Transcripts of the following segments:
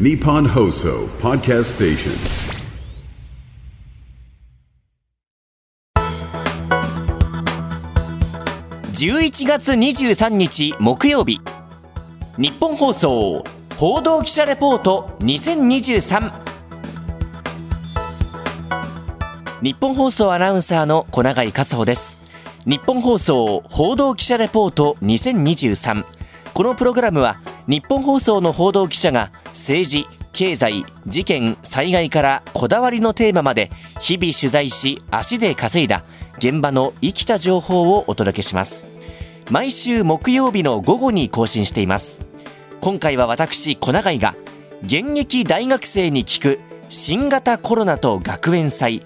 Nippon Hoso Podcast Station. 11月23日木曜日。日本放送報道記者レポート2023日本放送アナウンサーの小永井克穂です。日本放送報道記者レポート2023このプログラムは日本放送の報道記者が政治経済事件災害からこだわりのテーマまで日々取材し足で稼いだ現場の生きた情報をお届けします。毎週木曜日の午後に更新しています。今回は私小永井が現役大学生に聞く新型コロナと学園祭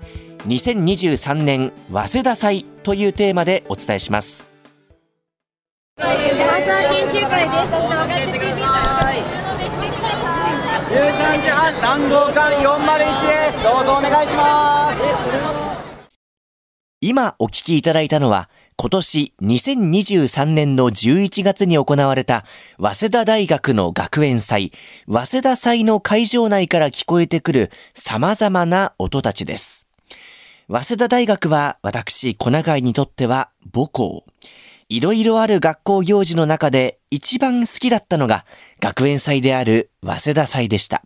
2023年早稲田祭というテーマでお伝えしますマザー研究会です。若手 TV の13時半3号館401ですどうぞお願いします今お聞きいただいたのは今年2023年の11月に行われた早稲田大学の学園祭、早稲田祭の会場内から聞こえてくる様々な音たちです。早稲田大学は私、小永井にとっては母校。いろいろある学校行事の中で一番好きだったのが学園祭である早稲田祭でした。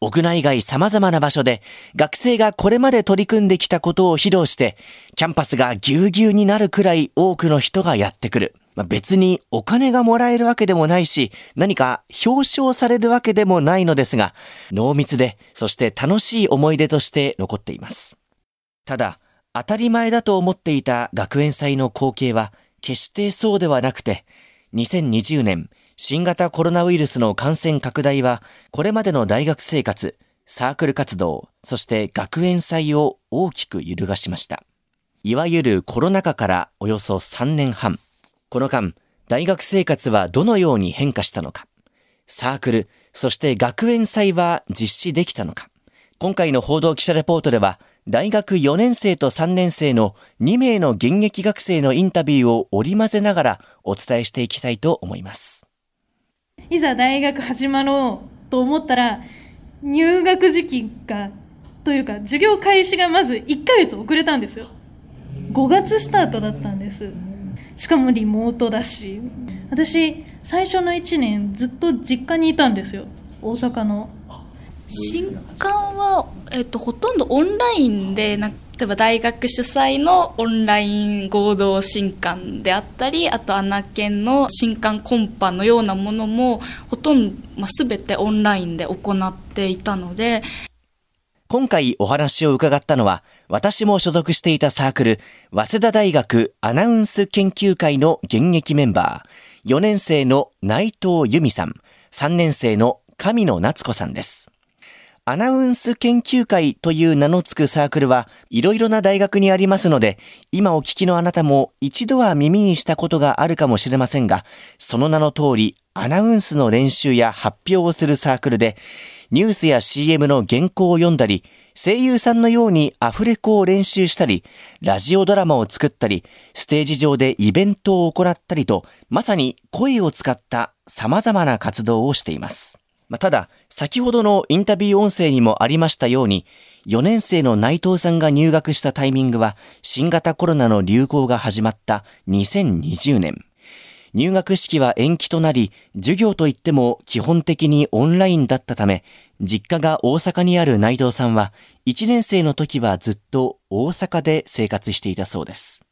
屋内外様々な場所で学生がこれまで取り組んできたことを披露して、キャンパスがぎゅうぎゅうになるくらい多くの人がやってくる。まあ別にお金がもらえるわけでもないし、何か表彰されるわけでもないのですが、濃密で、そして楽しい思い出として残っています。ただ、当たり前だと思っていた学園祭の光景は、決してそうではなくて、2020年、新型コロナウイルスの感染拡大は、これまでの大学生活、サークル活動、そして学園祭を大きく揺るがしました。いわゆるコロナ禍からおよそ3年半。この間、大学生活はどのように変化したのか。サークル、そして学園祭は実施できたのか。今回の報道記者レポートでは、大学4年生と3年生の2名の現役学生のインタビューを織り交ぜながらお伝えしていきたいと思います。いざ大学始まろうと思ったら、入学時期が、というか、授業開始がまず1ヶ月遅れたんですよ。5月スタートだったんです。しかもリモートだし。私、最初の1年ずっと実家にいたんですよ。大阪の。新刊は、えっと、ほとんどオンラインでな例えば大学主催のオンライン合同新刊であったりあと穴研の新刊コンパのようなものもほとんど、まあ、全てオンラインで行っていたので今回お話を伺ったのは、私も所属していたサークル、早稲田大学アナウンス研究会の現役メンバー、4年生の内藤由美さん、3年生の神野夏子さんです。アナウンス研究会という名の付くサークルはいろいろな大学にありますので、今お聞きのあなたも一度は耳にしたことがあるかもしれませんが、その名の通りアナウンスの練習や発表をするサークルで、ニュースや CM の原稿を読んだり、声優さんのようにアフレコを練習したり、ラジオドラマを作ったり、ステージ上でイベントを行ったりと、まさに声を使った様々な活動をしています。まあ、ただ、先ほどのインタビュー音声にもありましたように、4年生の内藤さんが入学したタイミングは、新型コロナの流行が始まった2020年。入学式は延期となり、授業といっても基本的にオンラインだったため、実家が大阪にある内藤さんは、1年生の時はずっと大阪で生活していたそうです。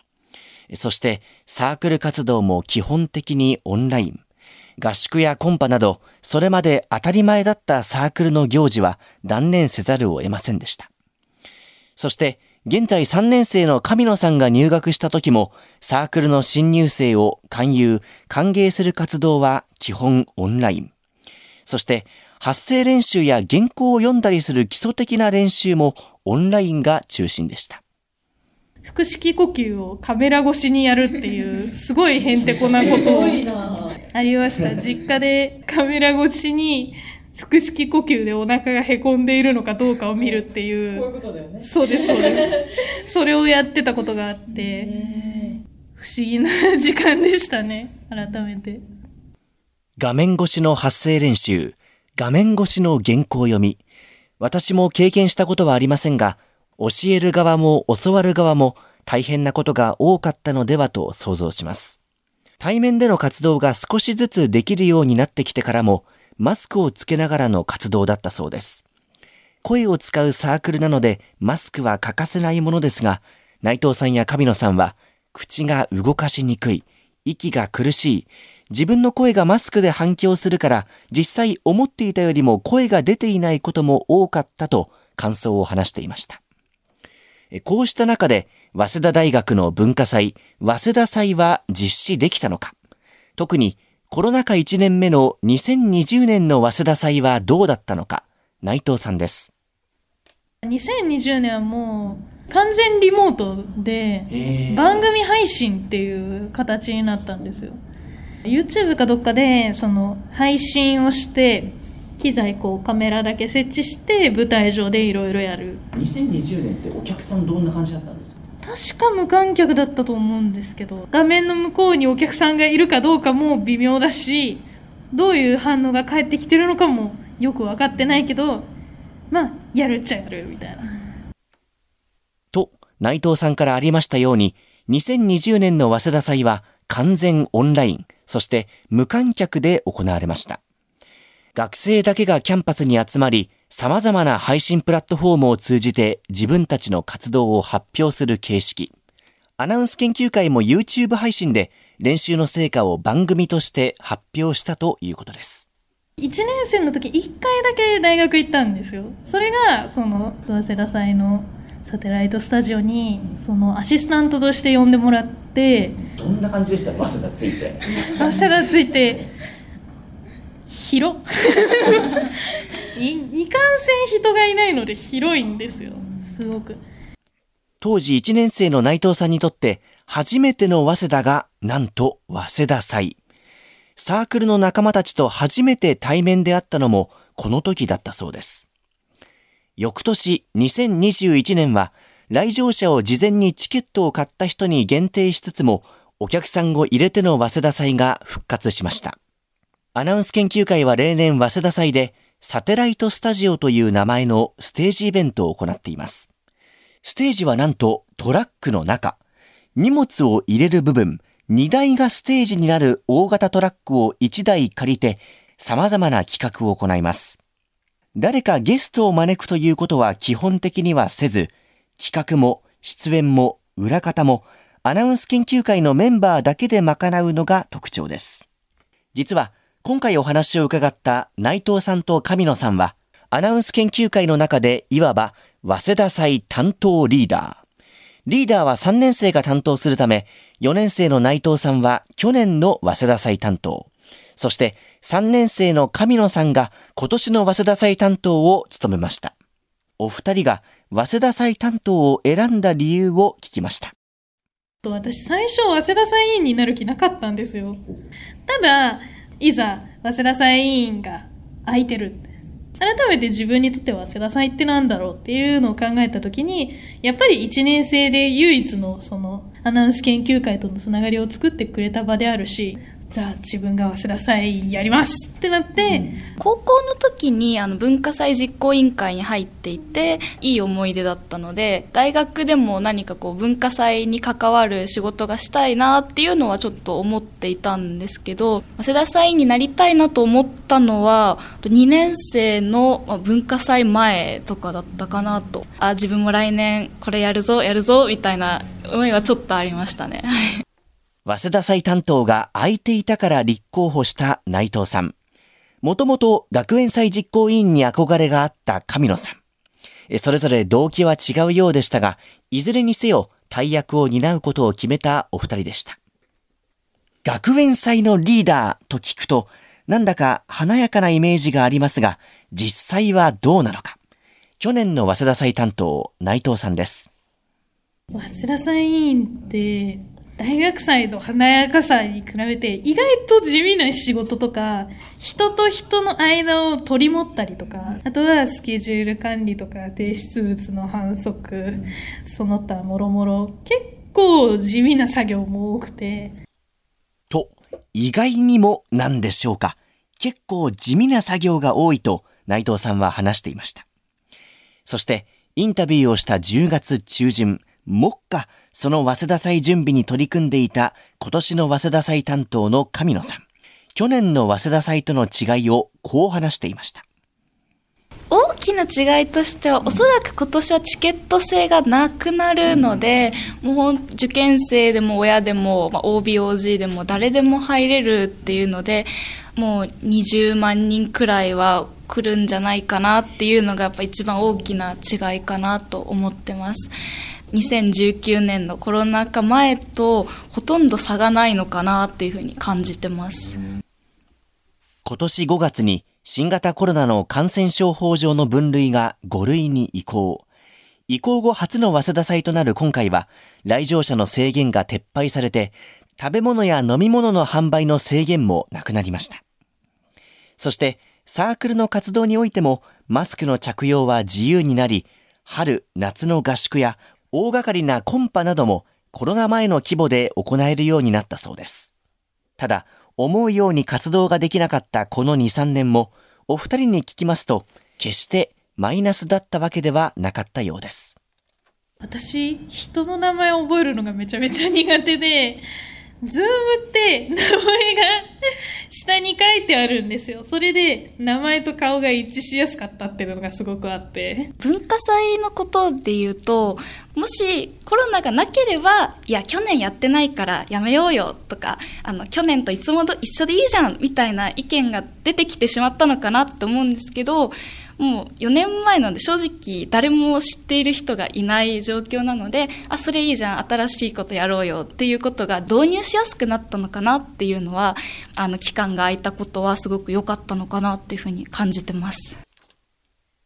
そして、サークル活動も基本的にオンライン。合宿やコンパなど、それまで当たり前だったサークルの行事は断念せざるを得ませんでした。そして、現在3年生の神野さんが入学した時も、サークルの新入生を勧誘、歓迎する活動は基本オンライン。そして、発声練習や原稿を読んだりする基礎的な練習もオンラインが中心でした。腹式呼吸をカメラ越しにやるっていう、すごいへんてこなことをありました。実家でカメラ越しに腹式呼吸でお腹がへこんでいるのかどうかを見るっていう。こういうことだよね。そうです、そうです。それをやってたことがあって、不思議な時間でしたね。改めて。画面越しの発声練習、画面越しの原稿読み。私も経験したことはありませんが、教える側も教わる側も大変なことが多かったのではと想像します。対面での活動が少しずつできるようになってきてからも、マスクをつけながらの活動だったそうです。声を使うサークルなので、マスクは欠かせないものですが、内藤さんや神野さんは、口が動かしにくい、息が苦しい、自分の声がマスクで反響するから、実際思っていたよりも声が出ていないことも多かったと感想を話していました。こうした中で、早稲田大学の文化祭、早稲田祭は実施できたのか。特にコロナ禍1年目の2020年の早稲田祭はどうだったのか。内藤さんです。2020年はもう完全リモートで番組配信っていう形になったんですよ。YouTube かどっかでその配信をして機材こうカメラだけ設置して舞台上でいろいろやる。2020年ってお客さんどんな感じだったんですか？確か無観客だったと思うんですけど画面の向こうにお客さんがいるかどうかも微妙だしどういう反応が返ってきてるのかもよく分かってないけどまあやるっちゃやるみたいな。と、内藤さんからありましたように、2020年の早稲田祭は完全オンライン、そして無観客で行われました。学生だけがキャンパスに集まり、様々な配信プラットフォームを通じて自分たちの活動を発表する形式。アナウンス研究会も YouTube 配信で練習の成果を番組として発表したということです。1年生の時1回だけ大学行ったんですよそれがその早稲田祭のサテライトスタジオにそのアシスタントとして呼んでもらってどんな感じでした？早稲田ついて。早稲田ついて広 いいかんせん人がいないので広いんですよすごく当時1年生の内藤さんにとって初めての早稲田がなんと早稲田祭。サークルの仲間たちと初めて対面で会ったのもこの時だったそうです。翌年2021年は来場者を事前にチケットを買った人に限定しつつもお客さんを入れての早稲田祭が復活しました。アナウンス研究会は例年早稲田祭でサテライトスタジオという名前のステージイベントを行っています。ステージはなんとトラックの中。荷物を入れる部分、荷台がステージになる大型トラックを1台借りて様々な企画を行います。誰かゲストを招くということは基本的にはせず、企画も出演も裏方もアナウンス研究会のメンバーだけで賄うのが特徴です。実は今回お話を伺った内藤さんと神野さんはアナウンス研究会の中でいわば早稲田祭担当リーダー。リーダーは3年生が担当するため、4年生の内藤さんは去年の早稲田祭担当。そして3年生の神野さんが今年の早稲田祭担当を務めました。お二人が早稲田祭担当を選んだ理由を聞きました。私最初早稲田祭委員になる気なかったんですよただいざ早稲田祭委員が空いてる改めて自分にとって早稲田祭ってなんだろうっていうのを考えた時にやっぱり1年生で唯一のそのアナウンス研究会とのつながりを作ってくれた場であるしじゃあ自分が早稲田祭やりますってなって、高校の時にあの文化祭実行委員会に入っていていい思い出だったので大学でも何かこう文化祭に関わる仕事がしたいなっていうのはちょっと思っていたんですけど早稲田祭になりたいなと思ったのは2年生の文化祭前とかだったかなと。あ自分も来年これやるぞやるぞみたいな思いはちょっとありましたね。早稲田祭担当が空いていたから立候補した内藤さん。もともと学園祭実行委員に憧れがあった神野さん。それぞれ動機は違うようでしたが、いずれにせよ大役を担うことを決めたお二人でした。学園祭のリーダーと聞くと、なんだか華やかなイメージがありますが、実際はどうなのか。去年の早稲田祭担当、内藤さんです。早稲田祭委員って大学祭の華やかさに比べて意外と地味な仕事とか人と人の間を取り持ったりとかあとはスケジュール管理とか提出物の反則その他もろもろ結構地味な作業も多くてと、意外にもなんでしょうか。結構地味な作業が多いと内藤さんは話していました。そして、インタビューをした10月中旬、目下、その早稲田祭準備に取り組んでいた今年の早稲田祭担当の神野さん。去年の早稲田祭との違いをこう話していました。大きな違いとしては、おそらく今年はチケット制がなくなるので、もう受験生でも親でも、まあ、OB、OG でも誰でも入れるっていうので、もう20万人くらいは来るんじゃないかなっていうのがやっぱ一番大きな違いかなと思ってます。2019年のコロナ禍前とほとんど差がないのかなっていうふうに感じてます。今年5月に新型コロナの感染症法上の分類が5類に移行。移行後初の早稲田祭となる今回は、来場者の制限が撤廃されて、食べ物や飲み物の販売の制限もなくなりました。そして、サークルの活動においても、マスクの着用は自由になり、春、夏の合宿や大掛かりなコンパなどもコロナ前の規模で行えるようになったそうです。ただ、思うように活動ができなかったこの2、3年も、お二人に聞きますと、決してマイナスだったわけではなかったようです。私、人の名前を覚えるのがめちゃめちゃ苦手で、ズームって名前が下に書いてあるんですよ。それで名前と顔が一致しやすかったっていうのがすごくあって。文化祭のことで言うと、もしコロナがなければ、いや、去年やってないからやめようよとか、あの、去年といつもと一緒でいいじゃんみたいな意見が出てきてしまったのかなって思うんですけど、もう4年前なんで正直誰も知っている人がいない状況なので、あ、それいいじゃん、新しいことやろうよっていうことが導入しやすくなったのかなっていうのは、あの、期間が空いたことはすごく良かったのかなっていうふうに感じてます。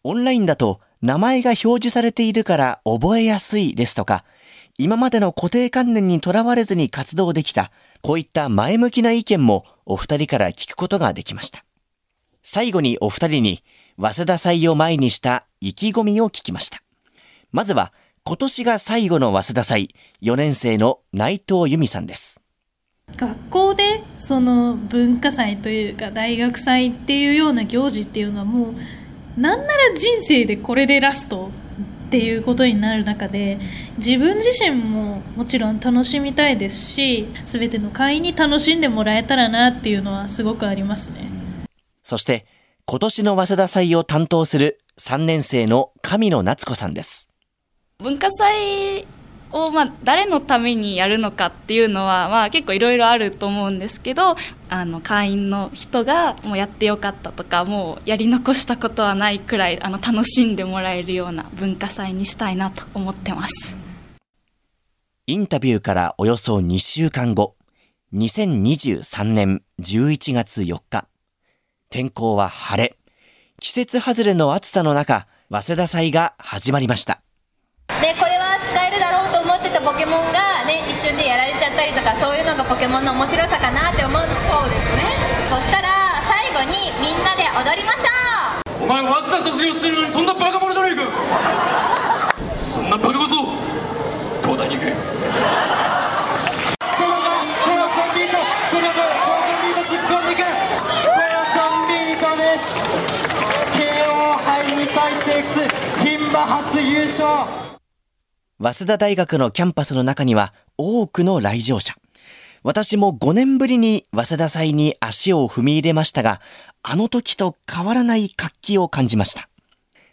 オンラインだと名前が表示されているから覚えやすいですとか、今までの固定観念にとらわれずに活動できた、こういった前向きな意見もお二人から聞くことができました。最後にお二人に、早稲田祭を前にした意気込みを聞きました。まずは、今年が最後の早稲田祭、4年生の内藤由美さんです。学校でその文化祭というか大学祭っていうような行事っていうのはもうなんなら人生でこれでラストっていうことになる中で自分自身ももちろん楽しみたいですし全ての会員に楽しんでもらえたらなっていうのはすごくありますね。そして、今年の早稲田祭を担当する3年生の神野夏子さんです。文化祭を、まあ、誰のためにやるのかっていうのは、まあ、結構いろいろあると思うんですけどあの会員の人がもうやってよかったとかもうやり残したことはないくらいあの楽しんでもらえるような文化祭にしたいなと思ってますインタビューからおよそ2週間後、2023年11月4日、天候は晴れ、季節外れの暑さの中、早稲田祭が始まりました。でこれは使えるだろうと思ってたポケモンがね一瞬でやられちゃったりとかそういうのがポケモンの面白さかなって思う。そうですね。そしたら最後にみんなで踊りましょう。お前早稲田卒業してるのにとんだバカ者じゃねえか。そんなバカこそ東大に行け早稲田大学のキャンパスの中には多くの来場者。私も5年ぶりに早稲田祭に足を踏み入れましたが、あの時と変わらない活気を感じました。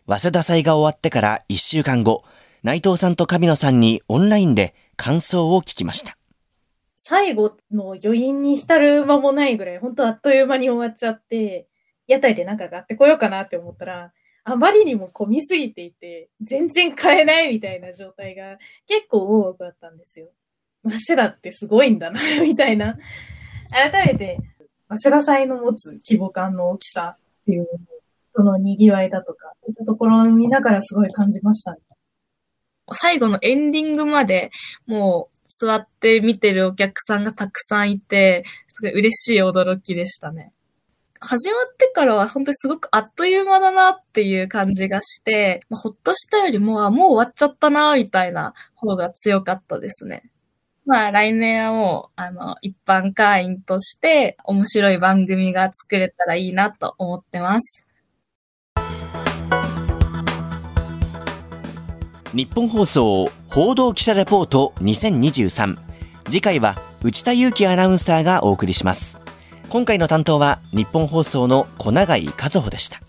早稲田祭が終わってから1週間後、内藤さんと神野さんにオンラインで感想を聞きました。最後の余韻に浸る間もないぐらい、本当あっという間に終わっちゃって、屋台でなんか買ってこようかなって思ったら、あまりにも混みすぎていて、全然買えないみたいな状態が結構多くあったんですよ。早稲田ってすごいんだな、みたいな。改めて、早稲田祭の持つ規模感の大きさっていうの、その賑わいだとか、そういったところを見ながらすごい感じましたね。最後のエンディングまでもう座って見てるお客さんがたくさんいて、すごい嬉しい驚きでしたね。始まってからは本当にすごくあっという間だなっていう感じがして、まあ、ほっとしたよりも、あ、もう終わっちゃったな、みたいな方が強かったですね。まあ来年はもう、あの、一般会員として面白い番組が作れたらいいなと思ってます。日本放送報道記者レポート2023次回は内田祐樹アナウンサーがお送りします今回の担当は日本放送の小永井和穂でした。